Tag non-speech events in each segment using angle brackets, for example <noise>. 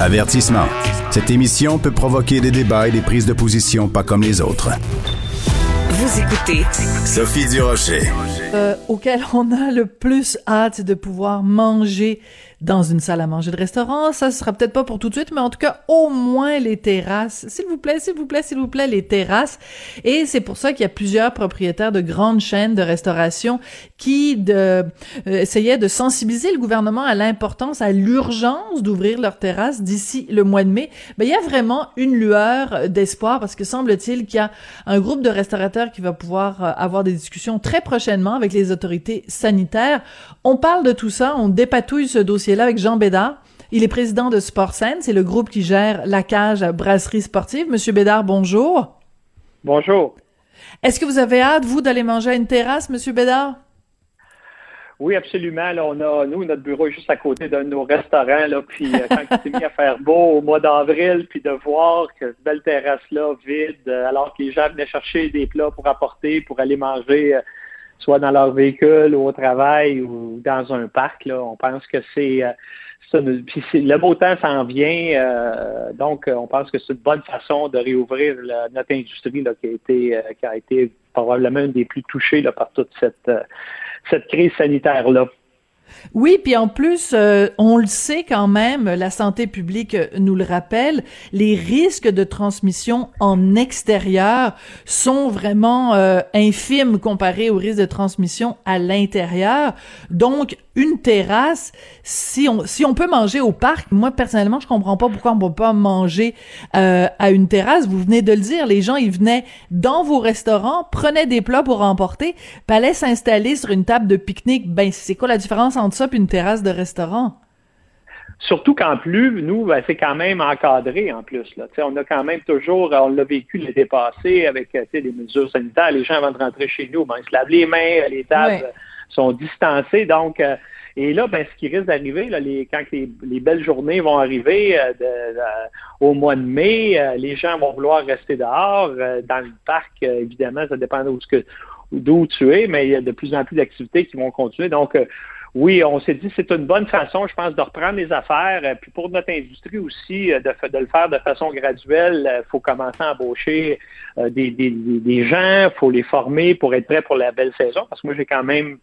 Avertissement. Cette émission peut provoquer des débats et des prises de position pas comme les autres. Vous écoutez Sophie Durocher. Euh, auquel on a le plus hâte de pouvoir manger dans une salle à manger de restaurant. Ça, sera peut-être pas pour tout de suite, mais en tout cas, au moins les terrasses. S'il vous plaît, s'il vous plaît, s'il vous plaît, les terrasses. Et c'est pour ça qu'il y a plusieurs propriétaires de grandes chaînes de restauration qui euh, essayaient de sensibiliser le gouvernement à l'importance, à l'urgence d'ouvrir leurs terrasses d'ici le mois de mai. Ben, il y a vraiment une lueur d'espoir parce que semble-t-il qu'il y a un groupe de restaurateurs qui va pouvoir euh, avoir des discussions très prochainement avec les autorités sanitaires. On parle de tout ça, on dépatouille ce dossier là avec Jean Bédard. Il est président de SportSen, c'est le groupe qui gère la cage à brasserie sportive. Monsieur Bédard, bonjour. Bonjour. Est-ce que vous avez hâte, vous, d'aller manger à une terrasse, Monsieur Bédard? Oui, absolument. Là, on a, nous, notre bureau est juste à côté d'un de nos restaurants. Là, puis euh, quand il s'est mis à faire beau au mois d'avril, puis de voir que cette belle terrasse-là vide, euh, alors que les gens venaient chercher des plats pour apporter, pour aller manger euh, soit dans leur véhicule ou au travail ou dans un parc. Là. On pense que c'est euh, le beau temps s'en vient, euh, donc on pense que c'est une bonne façon de réouvrir notre industrie là, qui a été euh, qui a été probablement une des plus touchées là, par toute cette cette crise sanitaire là. Oui, puis en plus, euh, on le sait quand même, la santé publique nous le rappelle, les risques de transmission en extérieur sont vraiment euh, infimes comparés aux risques de transmission à l'intérieur. Donc, une terrasse, si on si on peut manger au parc, moi personnellement, je comprends pas pourquoi on peut pas manger euh, à une terrasse. Vous venez de le dire, les gens ils venaient dans vos restaurants, prenaient des plats pour emporter, puis allaient s'installer sur une table de pique-nique. Ben c'est quoi la différence entre ça et une terrasse de restaurant? Surtout qu'en plus, nous, ben, c'est quand même encadré en plus. Là. on a quand même toujours, on l'a vécu l'été passé avec les mesures sanitaires. Les gens avant de rentrer chez nous, ben, ils se lavent les mains, les tables sont distancés. Donc, euh, et là, ben, ce qui risque d'arriver, les, quand les, belles journées vont arriver euh, au mois de mai, euh, les gens vont vouloir rester dehors. dans le parc, évidemment, ça dépend d'où tu es, mais il y a de plus en plus d'activités qui vont continuer. Donc, oui, on s'est dit c'est une bonne façon, je pense, de reprendre les affaires. Puis pour notre industrie aussi, de, de le faire de façon graduelle, il faut commencer à embaucher des, des, des gens, il faut les former pour être prêts pour la belle saison. Parce que moi, j'ai quand même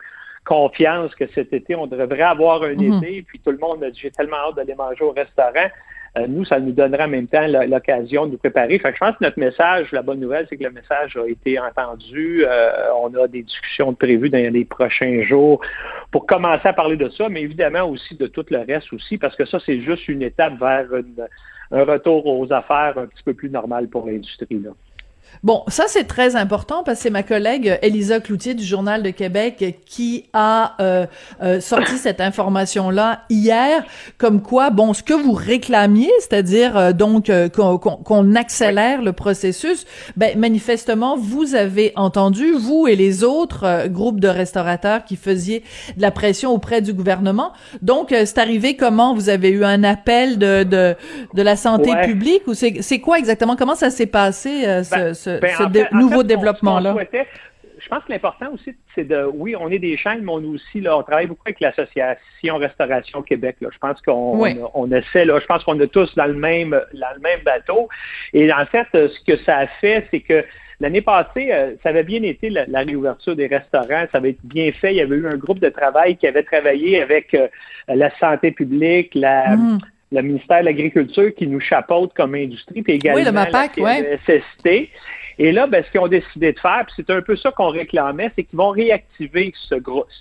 confiance que cet été, on devrait avoir un mhm. été, puis tout le monde a dit j'ai tellement hâte d'aller manger au restaurant. Euh, nous, ça nous donnera en même temps l'occasion de nous préparer. Fait je pense que notre message, la bonne nouvelle, c'est que le message a été entendu. Euh, on a des discussions prévues dans les prochains jours pour commencer à parler de ça, mais évidemment aussi de tout le reste aussi, parce que ça, c'est juste une étape vers un retour aux affaires un petit peu plus normal pour l'industrie. Bon, ça c'est très important parce que c'est ma collègue Elisa Cloutier du Journal de Québec qui a euh, euh, sorti cette information-là hier, comme quoi, bon, ce que vous réclamiez, c'est-à-dire euh, donc qu'on accélère le processus, ben manifestement vous avez entendu vous et les autres groupes de restaurateurs qui faisiez de la pression auprès du gouvernement. Donc c'est arrivé comment? Vous avez eu un appel de de, de la santé publique ou c'est quoi exactement? Comment ça s'est passé ce, ce ce, ben, nouveau développement-là? Je pense que l'important aussi, c'est de, oui, on est des chaînes, mais on aussi, là, on travaille beaucoup avec l'Association Restauration Québec. Là. Je pense qu'on on, essaie, là, je pense qu'on est tous dans le même, dans le même bateau. Et en fait, ce que ça a fait, c'est que L'année passée, euh, ça avait bien été la, réouverture des restaurants, ça avait été bien fait. Il y avait eu un groupe de travail qui avait travaillé avec euh, la santé publique, la, mm. Le ministère de l'Agriculture qui nous chapeaute comme industrie, puis également oui, le MAPAC, la ouais. Et là, ben, ce qu'ils ont décidé de faire, puis c'est un peu ça qu'on réclamait, c'est qu'ils vont réactiver ce,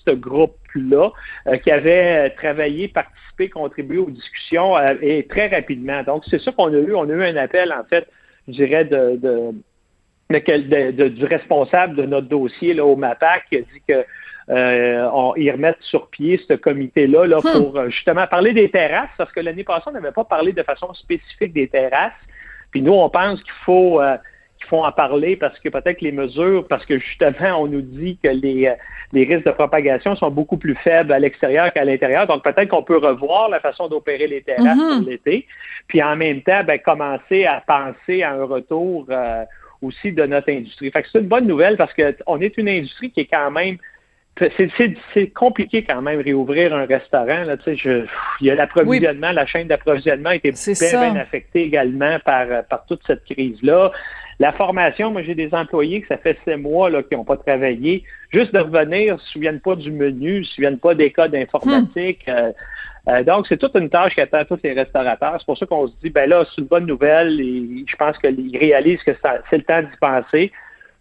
ce groupe-là euh, qui avait travaillé, participé, contribué aux discussions euh, et très rapidement. Donc, c'est ça qu'on a eu. On a eu un appel, en fait, je dirais, de, de, de, du responsable de notre dossier là, au MAPAC qui a dit que euh, on, ils remettent sur pied ce comité-là là, Hmm. pour euh, justement parler des terrasses, parce que l'année passée, on n'avait pas parlé de façon spécifique des terrasses. Puis nous, on pense qu'il faut euh, qu'il faut en parler parce que peut-être les mesures, parce que justement, on nous dit que les, euh, les risques de propagation sont beaucoup plus faibles à l'extérieur qu'à l'intérieur. Donc peut-être qu'on peut revoir la façon d'opérer les terrasses Mhm. pour l'été. Puis en même temps, ben, commencer à penser à un retour euh, aussi de notre industrie. Fait que c'est une bonne nouvelle parce qu'on est une industrie qui est quand même c'est- c'est c'est compliqué quand même réouvrir un restaurant. Là, tu sais, je, il y a l'approvisionnement, la chaîne d'approvisionnement a été bien, bien affectée également par, par toute cette crise-là. La formation, moi j'ai des employés que ça fait six mois là, qui n'ont pas travaillé. Juste de revenir, ne se souviennent pas du menu, ne se souviennent pas des codes informatiques. Euh, euh, donc, c'est toute une tâche qui attend tous les restaurateurs. C'est pour ça qu'on se dit, ben là, c'est une bonne nouvelle et je pense qu'ils réalisent que c'est le temps d'y penser.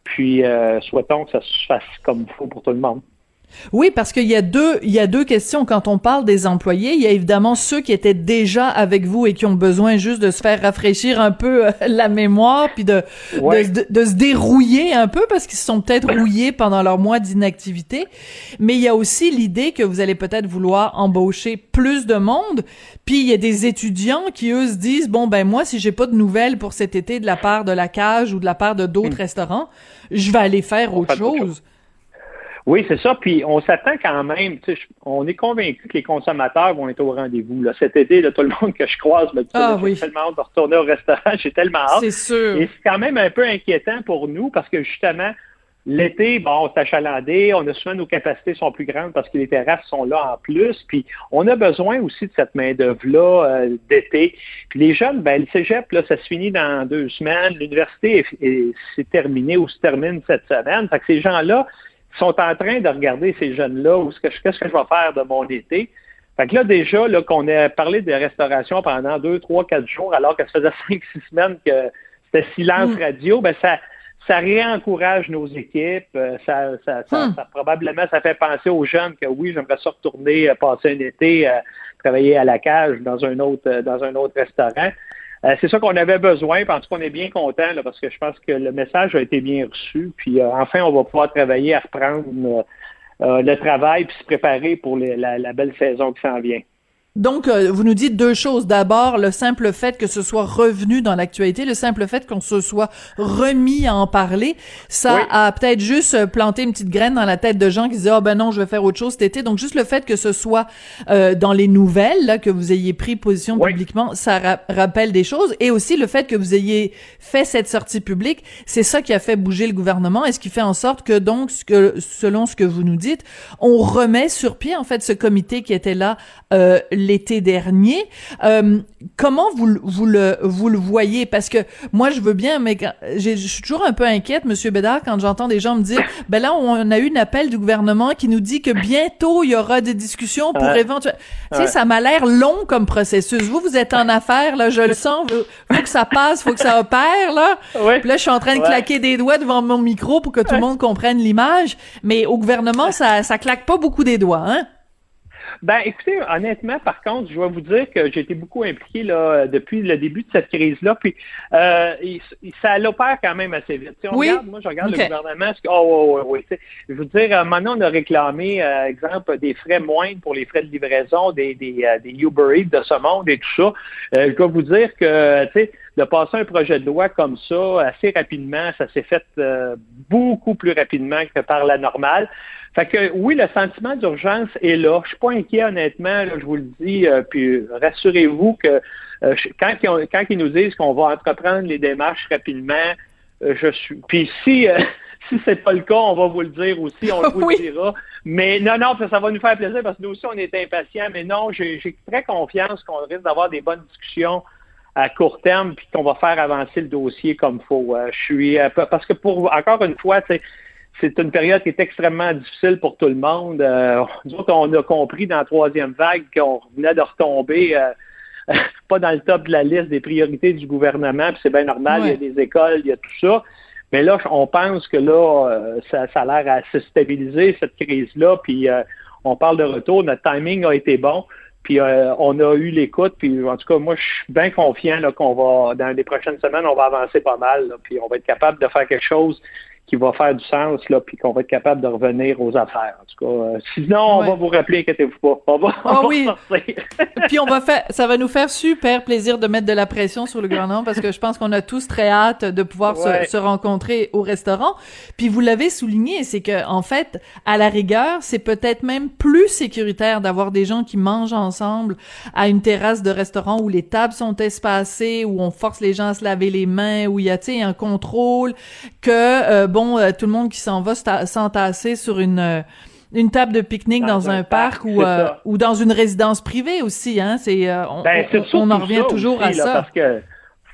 Puis, euh, souhaitons que ça se fasse comme il faut pour tout le monde. Oui, parce qu'il y a deux, il y a deux questions. Quand on parle des employés, il y a évidemment ceux qui étaient déjà avec vous et qui ont besoin juste de se faire rafraîchir un peu euh, <laughs> la mémoire, puis de, Ouais. de, de- de se dérouiller un peu parce qu'ils se sont peut-être rouillés pendant leur mois d'inactivité. Mais il y a aussi l'idée que vous allez peut-être vouloir embaucher plus de monde. Puis il y a des étudiants qui eux se disent bon ben moi si j'ai pas de nouvelles pour cet été de la part de la cage ou de la part de d'autres restaurants, je vais aller faire autre chose. Oui, c'est ça. Puis on s'attend quand même. tu sais, je- On est convaincu que les consommateurs vont être au rendez-vous. Là. Cet été, là, tout le monde que je croise me dit Ah là, j'ai oui. tellement hâte de retourner au restaurant. <laughs> J'ai tellement hâte. C'est sûr. Et c'est quand même un peu inquiétant pour nous parce que justement, l'été, bon, c'est achalandé, on a souvent nos capacités sont plus grandes parce que les terrasses sont là en plus. Puis on a besoin aussi de cette main-d'œuvre-là euh, d'été. Puis les jeunes, ben, le cégep, là, ça se finit dans deux semaines. L'université est, est- c'est terminé ou se termine cette semaine. Fait que ces gens-là sont en train de regarder ces jeunes-là, qu'est-ce que je vais faire de mon été. Fait que là, déjà, là, qu'on a parlé de restauration pendant deux, trois, quatre jours, alors que ça faisait <laughs> cinq, six semaines que c'était silence Mm. radio, ben ça, ça réencourage nos équipes. euh, Ça, ça, ça, Hmm. ça- probablement, ça fait penser aux jeunes que oui, j'aimerais ça retourner euh, passer un été, euh, travailler à la cage dans un autre, euh, dans un autre restaurant. Euh, c'est ça qu'on avait besoin, en tout cas, on est bien content parce que je pense que le message a été bien reçu. Puis euh, enfin, on va pouvoir travailler à reprendre euh, le travail puis se préparer pour la belle saison qui s'en vient. Donc, euh, vous nous dites deux choses. D'abord, le simple fait que ce soit revenu dans l'actualité, le simple fait qu'on se soit remis à en parler, ça Oui. a peut-être juste euh, planté une petite graine dans la tête de gens qui disaient, ah ben non, je vais faire autre chose cet été. Donc, juste le fait que ce soit euh, dans les nouvelles, là, que vous ayez pris position Oui. publiquement, ça ra- rappelle des choses. Et aussi le fait que vous ayez fait cette sortie publique, c'est ça qui a fait bouger le gouvernement et ce qui fait en sorte que donc, ce que, selon ce que vous nous dites, on remet sur pied en fait ce comité qui était là euh, l'été dernier. Euh, comment vous, le- vous le vous le voyez? Parce que moi je veux bien, mais quand- je suis toujours un peu inquiète, Monsieur Bédard, quand j'entends des gens me dire, ben là on a eu un appel du gouvernement qui nous dit que bientôt il y aura des discussions pour Ouais. éventuellement. Tu sais, Ouais. ça m'a l'air long comme processus. Vous, vous êtes en affaires, là, je le sens. Faut que ça passe, faut que ça opère, là. Oui. Puis là, je suis en train de Ouais. claquer des doigts devant mon micro pour que tout le monde comprenne l'image. Mais au gouvernement, ça, ça claque pas beaucoup des doigts, hein? Ben, écoutez, honnêtement, par contre, je vais vous dire que j'ai été beaucoup impliqué là, depuis le début de cette crise-là, puis euh, ça l'opère quand même assez vite. Sais, on Oui. regarde, moi, je regarde le gouvernement. c'est que- Oh, oui, oui, Je veux dire, maintenant, on a réclamé, euh, exemple, des frais moindres pour les frais de livraison des, des, euh, des Uber Eats de ce monde et tout ça. Euh, je dois vous dire que, tu sais, de passer un projet de loi comme ça assez rapidement, ça s'est fait euh, beaucoup plus rapidement que par la normale. Fait que oui, le sentiment d'urgence est là. Je suis pas inquiet, honnêtement, là, je vous le dis. euh, puis rassurez-vous que euh, quand, ils ont- quand ils nous disent qu'on va entreprendre les démarches rapidement, euh, je suis. Puis si euh, <laughs> si c'est pas le cas, on va vous le dire aussi, on vous Oui. le dira. Mais non, non, ça, ça va nous faire plaisir parce que nous aussi, on est impatients. Mais non, j'ai j'ai très confiance qu'on risque d'avoir des bonnes discussions à court terme puis qu'on va faire avancer le dossier comme il faut. Euh, je suis euh, parce que pour encore une fois, sais, c'est une période qui est extrêmement difficile pour tout le monde. Euh, nous autres, on a compris dans la troisième vague qu'on venait de retomber euh, <laughs> pas dans le top de la liste des priorités du gouvernement, puis c'est bien normal, Ouais. il y a des écoles, il y a tout ça. Mais là, on pense que là, euh, ça, ça a l'air à se stabiliser, cette crise-là, puis euh, on parle de retour, notre timing a été bon, puis euh, on a eu l'écoute, puis en tout cas, moi, je suis bien confiant qu'on va, dans les prochaines semaines, on va avancer pas mal, là, puis on va être capable de faire quelque chose qui va faire du sens, là, puis qu'on va être capable de revenir aux affaires. En tout cas, euh, sinon, on va vous rappeler, inquiétez-vous pas. On va, <laughs> oh, oui. <laughs> puis on va faire, ça va nous faire super plaisir de mettre de la pression sur le gouvernement parce que je pense qu'on a tous très hâte de pouvoir se, se, rencontrer au restaurant. Puis vous l'avez souligné, c'est que en fait, à la rigueur, c'est peut-être même plus sécuritaire d'avoir des gens qui mangent ensemble à une terrasse de restaurant où les tables sont espacées, où on force les gens à se laver les mains, où il y a, tu sais, un contrôle, que euh, bon, euh, tout le monde qui s'en va s'entasser sur une euh, une table de pique-nique dans, un, parc, ou, ou dans une résidence privée aussi, hein. C'est on, ben, on, en revient toujours à ça. Parce que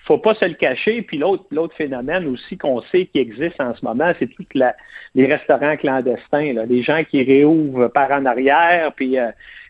faut pas se le cacher. Puis l'autre l'autre phénomène aussi qu'on sait qui existe en ce moment, c'est tous les restaurants clandestins, là, les gens qui réouvrent par en arrière, puis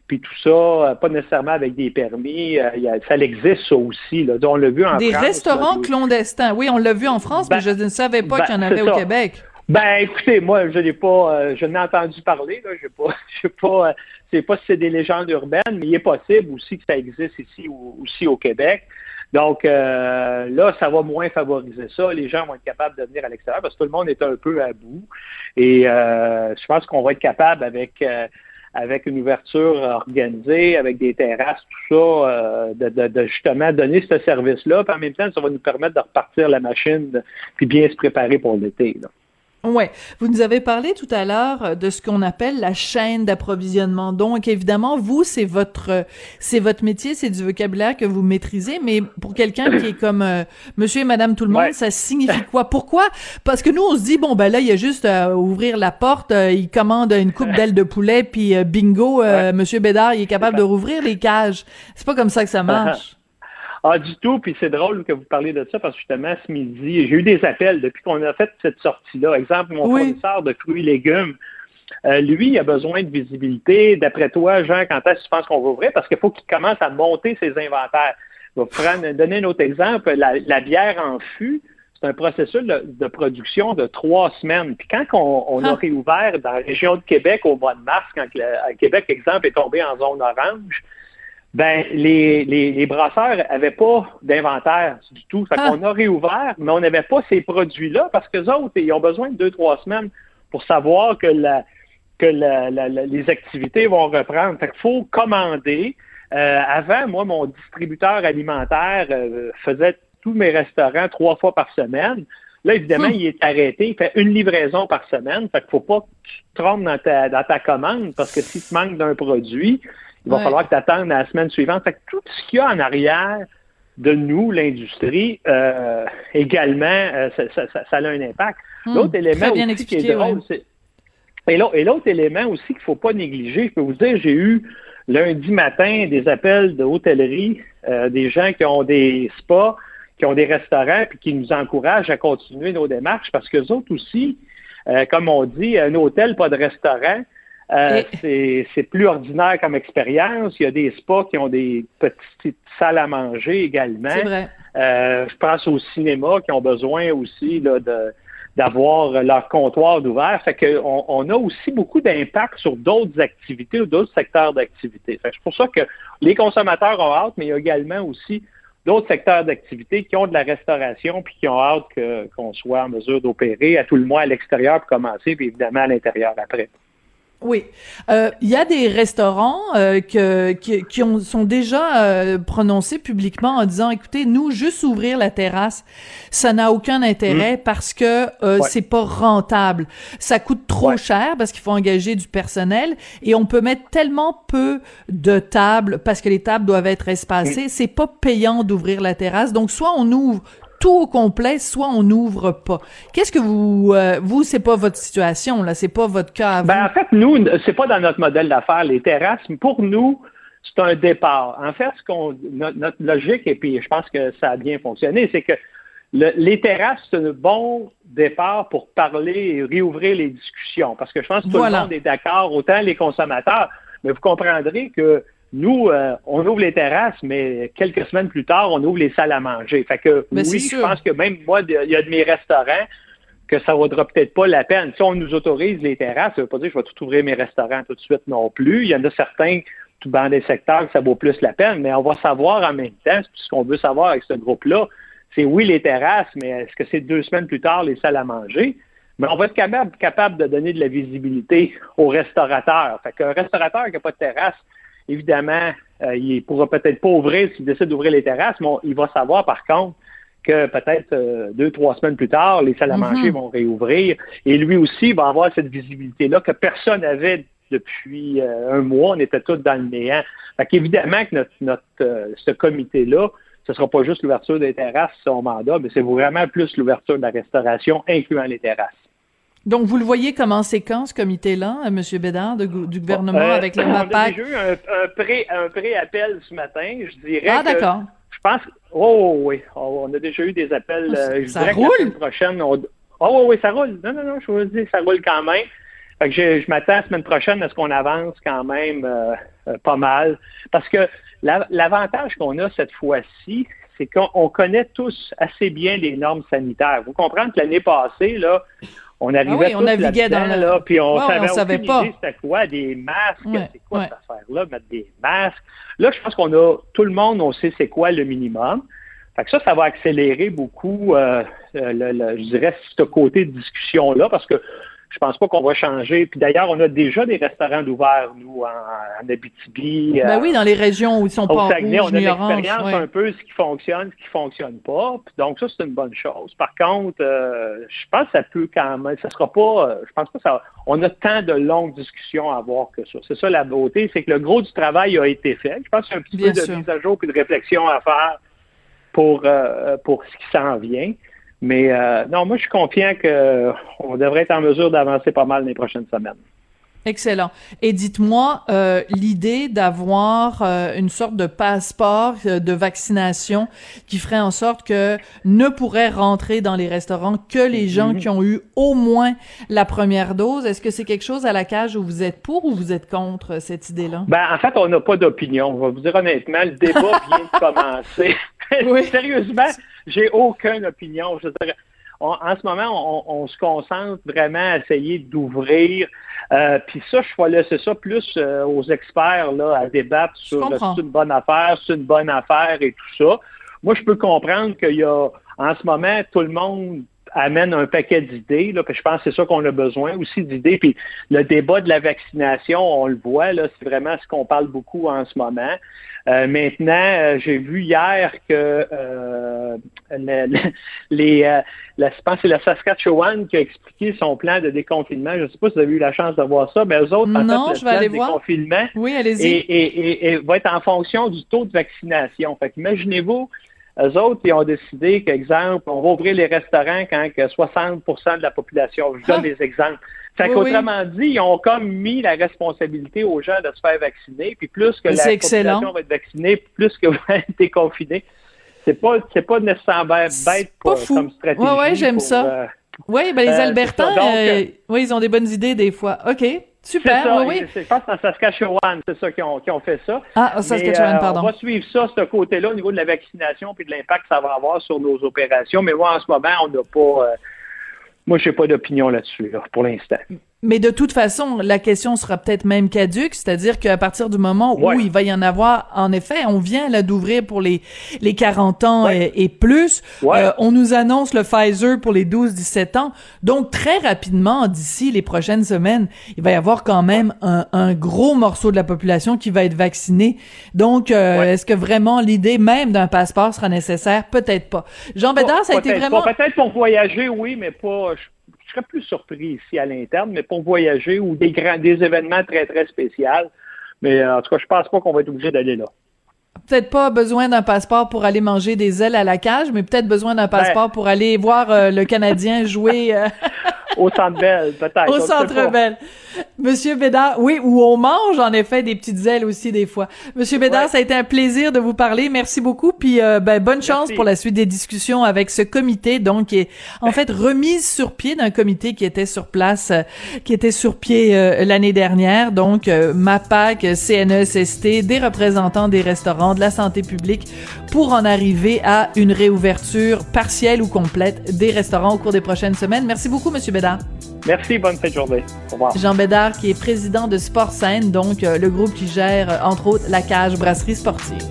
puis tout ça, euh, pas nécessairement avec des permis. Euh, ça existe ça aussi. Là. On l'a vu en des restaurants clandestins. Oui, on l'a vu en France, mais ben, je ne savais pas ben, qu'il y en avait au Québec. Ben, écoutez, moi, je n'ai pas, euh, je n'ai entendu parler. Là, je pas, <laughs> je sais pas, c'est pas si c'est des légendes urbaines, mais il est possible aussi que ça existe ici aussi au Québec. Donc là, ça va moins favoriser ça. Les gens vont être capables de venir à l'extérieur parce que tout le monde est un peu à bout. Et je pense qu'on va être capable avec avec une ouverture organisée, avec des terrasses, tout ça, euh, de, justement donner ce service-là. Puis en même temps, ça va nous permettre de repartir la machine puis bien se préparer pour l'été. Ouais, vous nous avez parlé tout à l'heure euh, de ce qu'on appelle la chaîne d'approvisionnement. Donc évidemment, vous c'est votre c'est votre métier, c'est du vocabulaire que vous maîtrisez, mais pour quelqu'un qui est comme euh, monsieur et madame tout le monde, ça signifie quoi? Pourquoi? Parce que nous on se dit bon ben là il y a juste à ouvrir la porte, euh, il commande une coupe d'ailes de poulet puis bingo, monsieur Bédard, il est capable de rouvrir les cages. C'est pas comme ça que ça marche. Ah, du tout, puis c'est drôle que vous parliez de ça parce que justement, ce midi, j'ai eu des appels depuis qu'on a fait cette sortie-là. Exemple, mon fournisseur de fruits et légumes, euh, lui, il a besoin de visibilité. D'après toi, Jean, quand est-ce que tu penses qu'on va ouvrir? Parce qu'il faut qu'il commence à monter ses inventaires. Je vais prendre, donner un autre exemple. La, bière en fût, c'est un processus de, production de trois semaines. Puis quand on, a ah. réouvert dans la région de Québec au mois de mars, quand le, Québec, exemple, est tombé en zone orange, ben les, les, les brasseurs n'avaient pas d'inventaire du tout. Fait ah. qu'on a réouvert, mais on n'avait pas ces produits-là parce que autres, ils ont besoin de deux, trois semaines pour savoir que la que la, les activités vont reprendre. Fait qu'il faut commander. Euh, avant, moi, mon distributeur alimentaire euh, faisait tous mes restaurants trois fois par semaine. Là, évidemment, hmm. il est arrêté. Il fait une livraison par semaine. Fait qu'il faut pas que tu te trompes dans ta, dans ta commande parce que si tu manques d'un produit, il va falloir que tu attendes la semaine suivante. Fait que tout ce qu'il y a en arrière de nous, l'industrie, euh, également, euh, ça, a un impact. Hmm, l'autre élément aussi qui est drôle, c'est et l'autre élément aussi qu'il ne faut pas négliger, je peux vous dire, j'ai eu lundi matin des appels de hôtellerie, euh, des gens qui ont des spas, qui ont des restaurants, puis qui nous encouragent à continuer nos démarches parce que autres aussi, comme on dit, un hôtel, pas de restaurant, euh, c'est plus ordinaire comme expérience. Il y a des spas qui ont des petites salles à manger également. Vrai. Euh, je pense au cinéma qui ont besoin aussi là, de d'avoir leur comptoir d'ouvert. Fait qu'on on a aussi beaucoup d'impact sur d'autres activités ou d'autres secteurs d'activité. C'est pour ça que les consommateurs ont hâte, mais il y a également aussi d'autres secteurs d'activité qui ont de la restauration puis qui ont hâte qu'on soit en mesure d'opérer à tout le moins à l'extérieur pour commencer, puis évidemment à l'intérieur après. Oui, euh, il y a des restaurants euh, que, qui, qui ont, sont déjà euh, prononcés publiquement en disant, écoutez, nous juste ouvrir la terrasse, ça n'a aucun intérêt mmh. parce que c'est pas rentable, ça coûte trop cher parce qu'il faut engager du personnel et on peut mettre tellement peu de tables parce que les tables doivent être espacées, mmh. c'est pas payant d'ouvrir la terrasse. Donc soit on ouvre tout au complet, soit on n'ouvre pas. Qu'est-ce que vous, euh, vous, c'est pas votre situation là, c'est pas votre cas. Ben en fait, nous, c'est pas dans notre modèle d'affaires les terrasses. Mais pour nous, c'est un départ. En fait, ce qu'on, notre, logique et puis je pense que ça a bien fonctionné, c'est que les terrasses, c'est un bon départ pour parler et réouvrir les discussions. Parce que je pense que tout le monde est d'accord, autant les consommateurs, mais vous comprendrez que nous, euh, on ouvre les terrasses, mais quelques semaines plus tard, on ouvre les salles à manger. Fait que oui, je pense que même moi, il y a de mes restaurants que ça vaudra peut-être pas la peine. Si on nous autorise les terrasses, ça veut pas dire que je vais tout ouvrir mes restaurants tout de suite non plus. Il y en a certains dans des secteurs que ça vaut plus la peine, mais on va savoir en même temps, ce qu'on veut savoir avec ce groupe-là, c'est oui les terrasses, mais est-ce que c'est deux semaines plus tard les salles à manger? mais on va être capable, capable de donner de la visibilité aux restaurateurs. Fait qu'un restaurateur qui n'a pas de terrasse, évidemment, euh, il ne pourra peut-être pas ouvrir s'il décide d'ouvrir les terrasses, mais il va savoir par contre que peut-être euh, deux, trois semaines plus tard, les salles à manger mhm. vont réouvrir. Et lui aussi va avoir cette visibilité-là que personne n'avait depuis euh, un mois. On était tous dans le néant. Fait qu'évidemment que notre, notre ce comité-là, ce ne sera pas juste l'ouverture des terrasses, son mandat, mais c'est vraiment plus l'ouverture de la restauration, incluant les terrasses. Donc, vous le voyez comme en séquence, ce comité-là, euh, M. Bédard, du gouvernement, euh, avec le MAPAC? On a déjà eu un, pré, un pré-appel ce matin, je dirais. Ah, d'accord. Je pense Oh, oui. Oh, on a déjà eu des appels. Euh, ça roule? la prochaine, Oh, oui, oui, ça roule. Non, non, non, je vous dis, ça roule quand même. Fait que je, je m'attends la semaine prochaine à ce qu'on avance quand même pas mal. Parce que l'avantage qu'on a cette fois-ci, c'est qu'on connaît tous assez bien les normes sanitaires. Vous comprenez que l'année passée, là, on arrivait ah oui, on naviguait dans là, puis on savait, on savait pas. c'était quoi des masques, c'est quoi cette affaire-là, mettre des masques. Là, je pense qu'on a tout le monde, on sait c'est quoi le minimum. Fait que ça, ça va accélérer beaucoup, euh, le, je dirais, ce côté de discussion-là, parce que je pense pas qu'on va changer. Puis d'ailleurs, on a déjà des restaurants d'ouvert, nous, en, Abitibi. Ben oui, dans les régions où ils sont pas au Saguenay, on a l'expérience un peu ce qui fonctionne, ce qui fonctionne pas. donc ça, c'est une bonne chose. Par contre, euh, je pense que ça peut quand même, ça sera pas, euh, je pense pas ça, on a tant de longues discussions à avoir que ça. C'est ça la beauté, c'est que le gros du travail a été fait. Je pense qu'il y a un petit peu de mise à jour et de réflexion à faire pour, euh, pour ce qui s'en vient. Mais euh, non, moi, je suis confiant qu'on devrait être en mesure d'avancer pas mal les prochaines semaines. Excellent. Et dites-moi, euh, l'idée d'avoir euh, une sorte de passeport de vaccination qui ferait en sorte que ne pourraient rentrer dans les restaurants que les gens mhm. qui ont eu au moins la première dose, est-ce que c'est quelque chose à la cage où vous êtes pour ou vous êtes contre cette idée-là? Ben, en fait, on n'a pas d'opinion. On va vous dire honnêtement, le débat <laughs> vient de commencer. Oui. <laughs> Sérieusement, j'ai aucune opinion. Je veux dire, en ce moment, on, se concentre vraiment à essayer d'ouvrir. Euh, puis ça, je vais laisser ça plus euh, aux experts là, à débattre sur c'est une bonne affaire, c'est une bonne affaire et tout ça. Moi, je peux comprendre qu'il y a, en ce moment, tout le monde amène un paquet d'idées. Là, puis je pense que c'est ça qu'on a besoin aussi d'idées. Puis le débat de la vaccination, on le voit, là, c'est vraiment ce qu'on parle beaucoup en ce moment. Euh, maintenant, euh, j'ai vu hier que euh, <laughs> les, la, je pense que c'est la Saskatchewan qui a expliqué son plan de déconfinement. Je ne sais pas si vous avez eu la chance de voir ça, mais eux autres, non, en fait, le plan de déconfinement oui, allez-y. Et, et, va être en fonction du taux de vaccination. Fait imaginez-vous eux autres, ils ont décidé qu'exemple, on va ouvrir les restaurants quand 60% de la population. Je donne ah. des exemples. Fait qu'autrement dit, ils ont comme mis la responsabilité aux gens de se faire vacciner, puis plus que la population va être vaccinée, plus que <laughs> va être déconfinée. C'est pas, c'est pas nécessairement bête pour, comme stratégie. Oui, oui, j'aime ça. Euh, oui, ben les euh, Albertains, euh, oui, ils ont des bonnes idées des fois. OK. Super, ça, oui, Je pense que dans Saskatchewan, c'est ça qui ont, qui ont fait ça. Ah, Saskatchewan, pardon. On va suivre ça, ce côté-là, au niveau de la vaccination et de l'impact que ça va avoir sur nos opérations. Mais moi, en ce moment, on n'a pas... moi, je n'ai pas d'opinion là-dessus, pour l'instant. Mais de toute façon, la question sera peut-être même caduque, c'est-à-dire qu'à partir du moment où il va y en avoir, en effet, on vient là d'ouvrir pour les les 40 ans et, plus, euh, on nous annonce le Pfizer pour les 12-17 ans, donc très rapidement, d'ici les prochaines semaines, il va y avoir quand même un, un gros morceau de la population qui va être vacciné. Donc, euh, est-ce que vraiment l'idée même d'un passeport sera nécessaire? Peut-être pas. Jean Bédard, ça a été vraiment peut-être pour voyager, oui, mais pas je serais plus surpris ici à l'interne, mais pour voyager ou des grands, des événements très, très spéciaux. Mais euh, en tout cas, je pense pas qu'on va être obligé d'aller là. Peut-être pas besoin d'un passeport pour aller manger des ailes à la cage, mais peut-être besoin d'un passeport pour aller voir euh, le Canadien jouer. Euh, <laughs> au Centre Bell, peut-être. <laughs> Au Centre Bell. Monsieur Bédard, oui, où on mange en effet des petites ailes aussi des fois. Monsieur Bédard, ça a été un plaisir de vous parler. Merci beaucoup. Puis euh, ben, bonne chance pour la suite des discussions avec ce comité, donc qui est en fait remise sur pied d'un comité qui était sur place, euh, qui était sur pied euh, l'année dernière. Donc MAPAC, CNESST, des représentants des restaurants, de la santé publique, pour en arriver à une réouverture partielle ou complète des restaurants au cours des prochaines semaines. Merci beaucoup, Monsieur Bédard. Merci, bonne fin journée. Au revoir. Jean Bédard, qui est président de Sport Scène, donc euh, le groupe qui gère, euh, entre autres, la cage brasserie sportive.